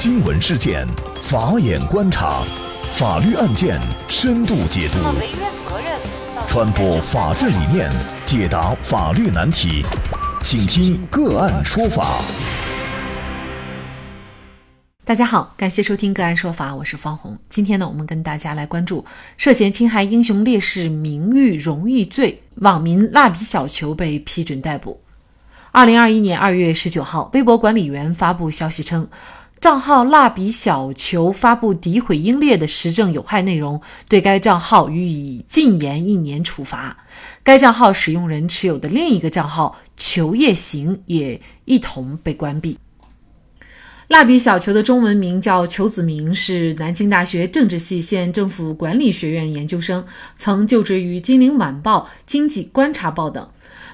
新闻事件，法眼观察，法律案件深度解读，传播法治理念，解答法律难题，请听个案说法。大家好，感谢收听个案说法，我是方红。今天呢，我们跟大家来关注涉嫌侵害英雄烈士名誉荣誉罪，网民蜡笔小球被批准逮捕。二零二一年二月十九号，微博管理员发布消息称，账号蜡笔小球发布诋毁英烈的时政有害内容，对该账号予以禁言一年处罚。该账号使用人持有的另一个账号“球夜行”也一同被关闭。蜡笔小球的中文名叫裘子明，是南京大学政治系县政府管理学院研究生，曾就职于《金陵晚报》《经济观察报》等。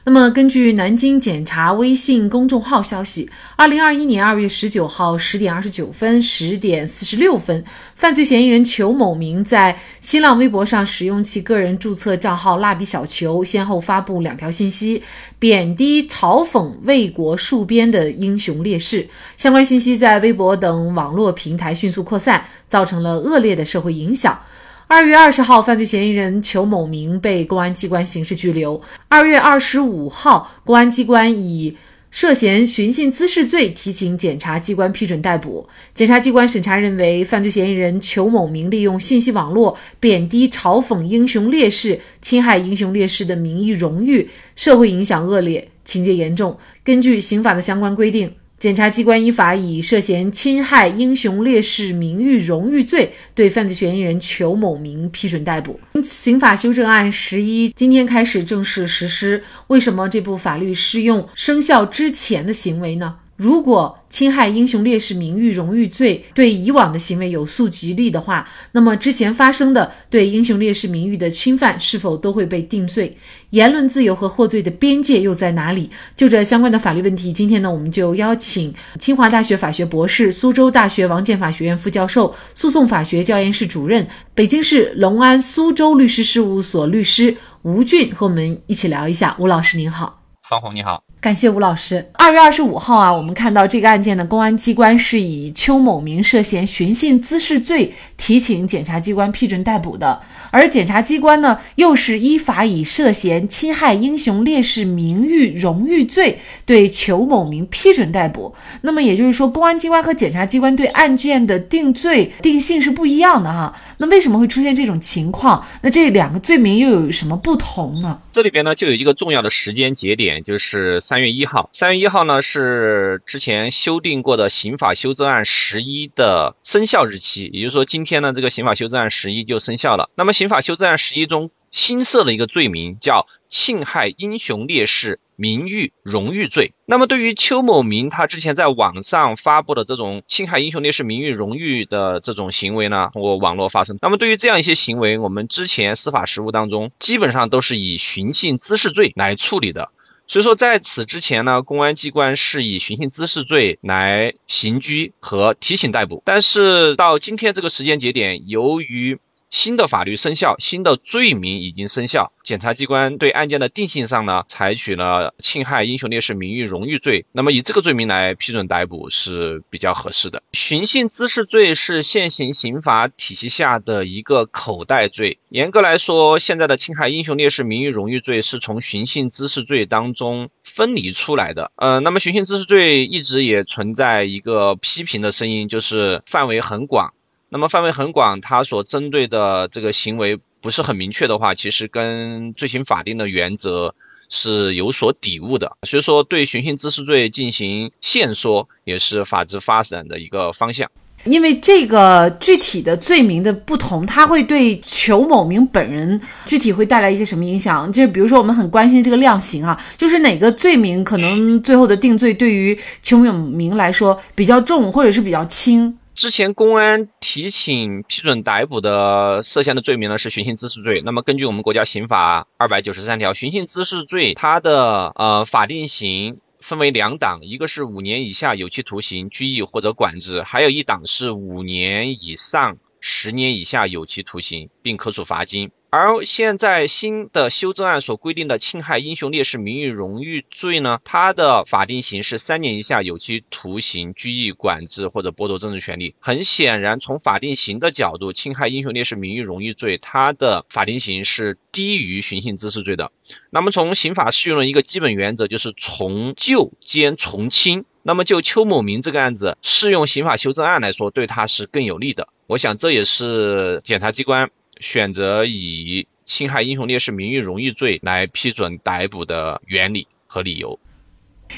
那么，根据南京检察微信公众号消息，二零二一年二月十九号十点二十九分、十点四十六分，犯罪嫌疑人裘某明在新浪微博上使用其个人注册账号“蜡笔小球”，先后发布两条信息，贬低、嘲讽为国戍边的英雄烈士。相关信息在微博等网络平台迅速扩散，造成了恶劣的社会影响。二月二十号，犯罪嫌疑人裘某明被公安机关刑事拘留。二月二十五号，公安机关以涉嫌寻衅滋事罪提请检察机关批准逮捕。检察机关审查认为，犯罪嫌疑人裘某明利用信息网络贬低、嘲讽英雄烈士，侵害英雄烈士的名誉荣誉，社会影响恶劣，情节严重。根据刑法的相关规定。检察机关依法以涉嫌侵害英雄烈士名誉荣誉罪，对犯罪嫌疑人裘某明批准逮捕。刑法修正案十一今天开始正式实施。为什么这部法律适用生效之前的行为呢？如果侵害英雄烈士名誉荣誉罪对以往的行为有诉及力的话，那么之前发生的对英雄烈士名誉的侵犯是否都会被定罪？言论自由和获罪的边界又在哪里？就这相关的法律问题，今天呢，我们就邀请清华大学法学博士、苏州大学王建法学院副教授、诉讼法学教研室主任、北京市隆安苏州律师事务所律师吴俊和我们一起聊一下。吴老师您好，方红你好。感谢吴老师。二月二十五号啊，我们看到这个案件的公安机关是以邱某明涉嫌寻衅滋事罪提请检察机关批准逮捕的，而检察机关呢，又是依法以涉嫌侵害英雄烈士名誉荣誉罪对邱某明批准逮捕。那么也就是说，公安机关和检察机关对案件的定罪定性是不一样的哈。那为什么会出现这种情况？那这两个罪名又有什么不同呢？这里边呢，就有一个重要的时间节点，就是。三三月一号，三月一号呢是之前修订过的刑法修正案十一的生效日期，也就是说今天呢这个刑法修正案十一就生效了。那么刑法修正案十一中新设了一个罪名叫侵害英雄烈士名誉荣誉罪。那么对于邱某明他之前在网上发布的这种侵害英雄烈士名誉荣誉的这种行为呢，通过网络发生。那么对于这样一些行为，我们之前司法实务当中基本上都是以寻衅滋事罪来处理的。所以说，在此之前呢，公安机关是以寻衅滋事罪来刑拘和提醒逮捕。但是到今天这个时间节点，由于新的法律生效，新的罪名已经生效。检察机关对案件的定性上呢，采取了侵害英雄烈士名誉荣誉罪。那么以这个罪名来批准逮捕是比较合适的。寻衅滋事罪是现行刑法体系下的一个口袋罪。严格来说，现在的侵害英雄烈士名誉荣誉罪是从寻衅滋事罪当中分离出来的。呃，那么寻衅滋事罪一直也存在一个批评的声音，就是范围很广。那么范围很广，它所针对的这个行为不是很明确的话，其实跟罪行法定的原则是有所抵触的。所以说，对寻衅滋事罪进行限缩，也是法治发展的一个方向。因为这个具体的罪名的不同，它会对裘某明本人具体会带来一些什么影响？就比如说，我们很关心这个量刑啊，就是哪个罪名可能最后的定罪对于裘某明来说比较重，或者是比较轻？之前公安提请批准逮捕的涉嫌的罪名呢是寻衅滋事罪。那么根据我们国家刑法二百九十三条，寻衅滋事罪它的呃法定刑分为两档，一个是五年以下有期徒刑、拘役或者管制，还有一档是五年以上十年以下有期徒刑并可处罚金。而现在新的修正案所规定的侵害英雄烈士名誉荣誉罪呢，它的法定刑是三年以下有期徒刑、拘役、管制或者剥夺政治权利。很显然，从法定刑的角度，侵害英雄烈士名誉荣誉罪，它的法定刑是低于寻衅滋事罪的。那么，从刑法适用的一个基本原则就是从旧兼从轻。那么，就邱某明这个案子适用刑法修正案来说，对他是更有利的。我想，这也是检察机关。选择以侵害英雄烈士名誉荣誉罪来批准逮捕的原理和理由，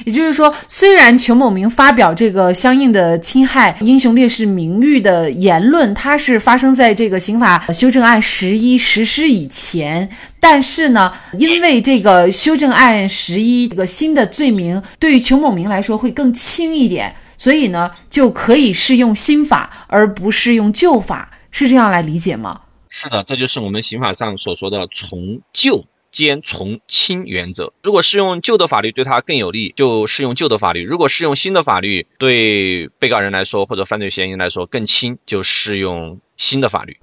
也就是说，虽然裘某明发表这个相应的侵害英雄烈士名誉的言论，它是发生在这个刑法修正案十一实施以前，但是呢，因为这个修正案十一这个新的罪名对于裘某明来说会更轻一点，所以呢，就可以适用新法而不适用旧法，是这样来理解吗？是的，这就是我们刑法上所说的从旧兼从轻原则。如果适用旧的法律对他更有利，就适用旧的法律；如果适用新的法律对被告人来说或者犯罪嫌疑人来说更轻，就适用新的法律。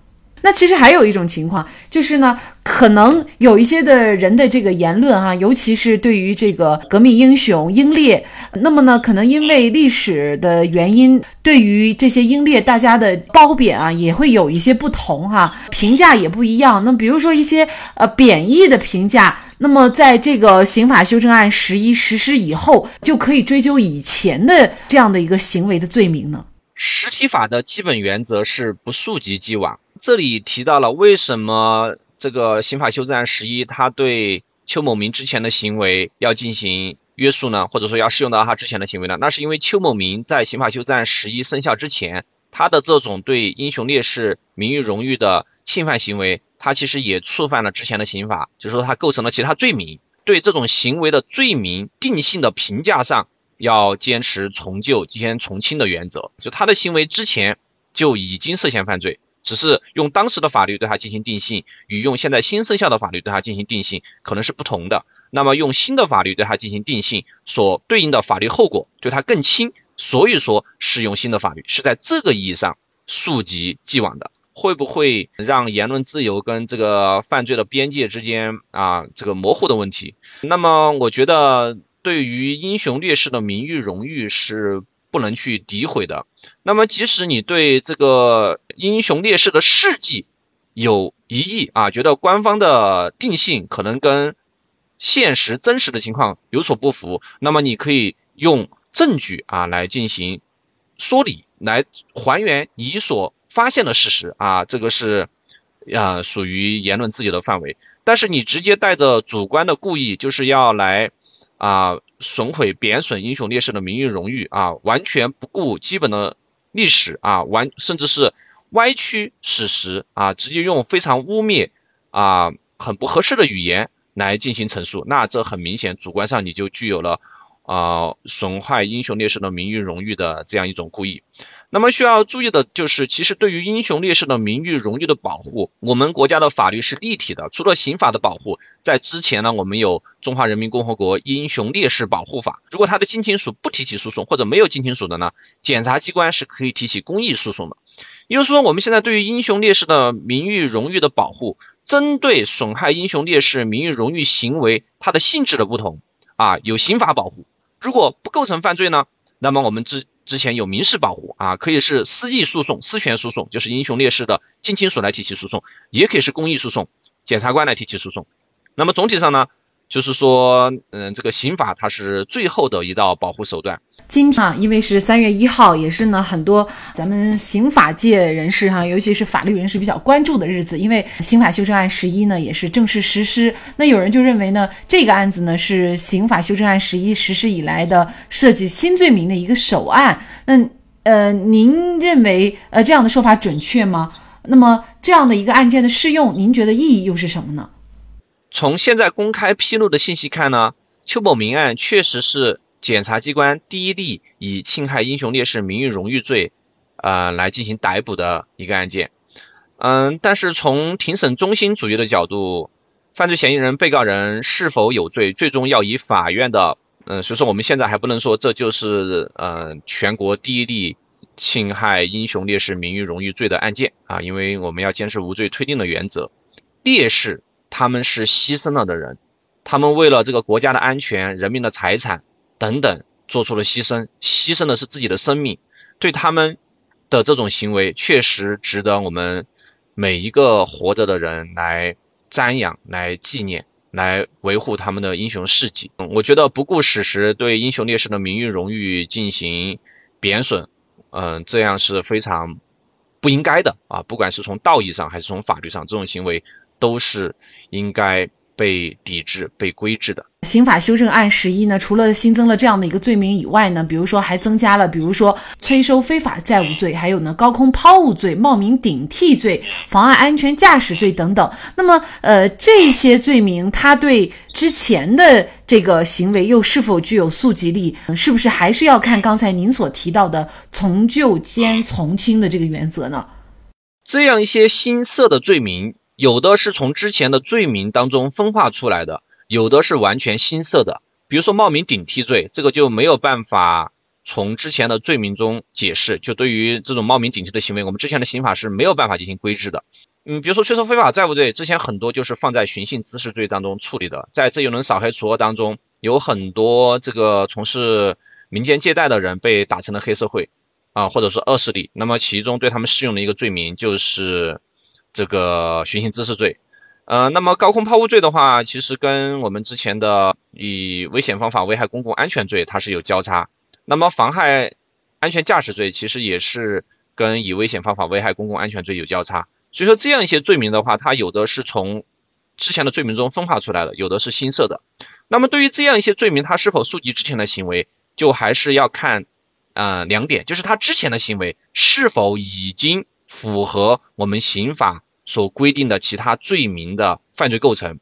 那其实还有一种情况，就是呢，可能有一些的人的这个言论哈，尤其是对于这个革命英雄英烈，那么呢，可能因为历史的原因，对于这些英烈，大家的褒贬啊，也会有一些不同哈，评价也不一样。那比如说一些呃贬义的评价，那么在这个刑法修正案十一实施以后，就可以追究以前的这样的一个行为的罪名呢？实体法的基本原则是不溯及既往。这里提到了为什么这个刑法修正案十一，他对邱某明之前的行为要进行约束呢？或者说要适用到他之前的行为呢？那是因为邱某明在刑法修正案十一生效之前，他的这种对英雄烈士名誉荣誉的侵犯行为，他其实也触犯了之前的刑法，就是说他构成了其他罪名。对这种行为的罪名定性的评价上，要坚持从旧兼从轻的原则。就他的行为之前就已经涉嫌犯罪。只是用当时的法律对他进行定性，与用现在新生效的法律对他进行定性可能是不同的。那么用新的法律对他进行定性，所对应的法律后果对他更轻，所以说适用新的法律是在这个意义上溯及既往的。会不会让言论自由跟这个犯罪的边界之间啊这个模糊的问题？那么我觉得对于英雄烈士的名誉荣誉是。不能去诋毁的。那么，即使你对这个英雄烈士的事迹有疑义啊，觉得官方的定性可能跟现实真实的情况有所不符，那么你可以用证据啊来进行说理，来还原你所发现的事实啊，这个是啊属于言论自由的范围。但是你直接带着主观的故意，就是要来。啊，损毁、贬损英雄烈士的名誉荣誉啊，完全不顾基本的历史啊，完甚至是歪曲史实啊，直接用非常污蔑啊、很不合适的语言来进行陈述，那这很明显，主观上你就具有了啊损害英雄烈士的名誉荣誉的这样一种故意。那么需要注意的就是，其实对于英雄烈士的名誉荣誉的保护，我们国家的法律是立体的。除了刑法的保护，在之前呢，我们有《中华人民共和国英雄烈士保护法》。如果他的近亲属不提起诉讼，或者没有近亲属的呢，检察机关是可以提起公益诉讼的。也就是说，我们现在对于英雄烈士的名誉荣誉的保护，针对损害英雄烈士名誉荣誉行为，它的性质的不同啊，有刑法保护。如果不构成犯罪呢，那么我们之之前有民事保护啊，可以是私益诉讼、私权诉讼，就是英雄烈士的近亲属来提起诉讼，也可以是公益诉讼，检察官来提起诉讼。那么总体上呢？就是说，嗯，这个刑法它是最后的一道保护手段。今天啊，因为是三月一号，也是呢很多咱们刑法界人士哈，尤其是法律人士比较关注的日子。因为刑法修正案十一呢也是正式实施，那有人就认为呢，这个案子呢是刑法修正案十一实施以来的涉及新罪名的一个首案。那呃，您认为呃这样的说法准确吗？那么这样的一个案件的适用，您觉得意义又是什么呢？从现在公开披露的信息看呢，邱某明案确实是检察机关第一例以侵害英雄烈士名誉荣誉罪，呃来进行逮捕的一个案件。嗯，但是从庭审中心主义的角度，犯罪嫌疑人、被告人是否有罪，最终要以法院的，嗯，所以说我们现在还不能说这就是呃全国第一例侵害英雄烈士名誉荣誉罪的案件啊，因为我们要坚持无罪推定的原则。烈士他们是牺牲了的人，他们为了这个国家的安全、人民的财产等等做出了牺牲，牺牲的是自己的生命，对他们的这种行为确实值得我们每一个活着的人来瞻仰、来纪念、来维护他们的英雄事迹。嗯我觉得不顾史实，对英雄烈士的名誉荣誉进行贬损，嗯，这样是非常。不应该的啊，不管是从道义上还是从法律上，这种行为都是应该被抵制、被规制的。刑法修正案十一呢，除了新增了这样的一个罪名以外呢，比如说还增加了，比如说催收非法债务罪，还有呢高空抛物罪、冒名顶替罪、妨碍安全驾驶罪等等。那么，呃，这些罪名它对之前的这个行为又是否具有溯及力？是不是还是要看刚才您所提到的从旧兼从轻的这个原则呢？这样一些新设的罪名，有的是从之前的罪名当中分化出来的。有的是完全新设的，比如说冒名顶替罪，这个就没有办法从之前的罪名中解释。就对于这种冒名顶替的行为，我们之前的刑法是没有办法进行规制的。嗯，比如说催收非法债务罪，之前很多就是放在寻衅滋事罪当中处理的。在这一轮扫黑除恶当中，有很多这个从事民间借贷的人被打成了黑社会啊，或者说恶势力。那么其中对他们适用的一个罪名就是这个寻衅滋事罪。呃，那么高空抛物罪的话，其实跟我们之前的以危险方法危害公共安全罪它是有交叉。那么妨害安全驾驶罪其实也是跟以危险方法危害公共安全罪有交叉。所以说这样一些罪名的话，它有的是从之前的罪名中分化出来的，有的是新设的。那么对于这样一些罪名，它是否溯及之前的行为，就还是要看呃两点，就是他之前的行为是否已经符合我们刑法。所规定的其他罪名的犯罪构成，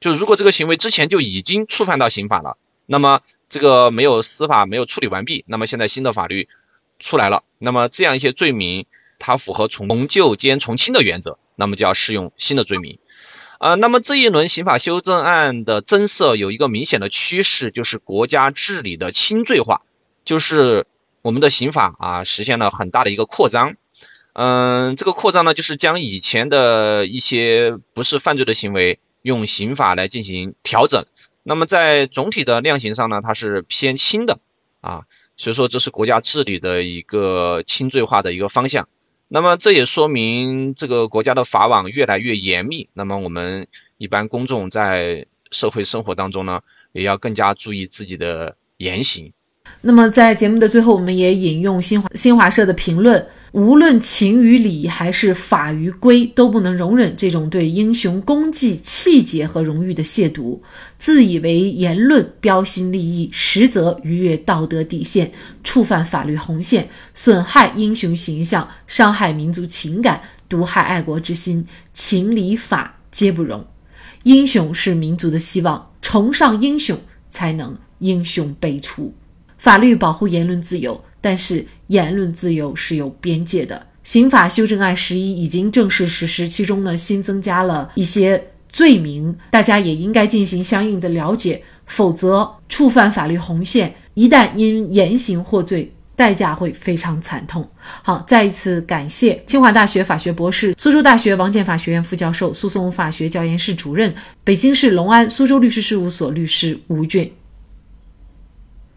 就如果这个行为之前就已经触犯到刑法了，那么这个没有司法没有处理完毕，那么现在新的法律出来了，那么这样一些罪名它符合从旧兼从轻的原则，那么就要适用新的罪名。呃，那么这一轮刑法修正案的增设有一个明显的趋势，就是国家治理的轻罪化，就是我们的刑法啊实现了很大的一个扩张。嗯，这个扩张呢，就是将以前的一些不是犯罪的行为用刑法来进行调整。那么在总体的量刑上呢，它是偏轻的啊，所以说这是国家治理的一个轻罪化的一个方向。那么这也说明这个国家的法网越来越严密。那么我们一般公众在社会生活当中呢，也要更加注意自己的言行。那么在节目的最后，我们也引用新华新华社的评论：无论情与理还是法与规，都不能容忍这种对英雄功绩、气节和荣誉的亵渎。自以为言论标新立异，实则逾越道德底线，触犯法律红线，损害英雄形象，伤害民族情感，毒害爱国之心，情理法皆不容。英雄是民族的希望，崇尚英雄，才能英雄辈出。法律保护言论自由，但是言论自由是有边界的。刑法修正案十一已经正式实施，其中呢新增加了一些罪名，大家也应该进行相应的了解，否则触犯法律红线，一旦因言行获罪，代价会非常惨痛。好，再一次感谢清华大学法学博士、苏州大学王建法学院副教授、诉讼法学教研室主任、北京市隆安苏州律师事务所律师吴俊。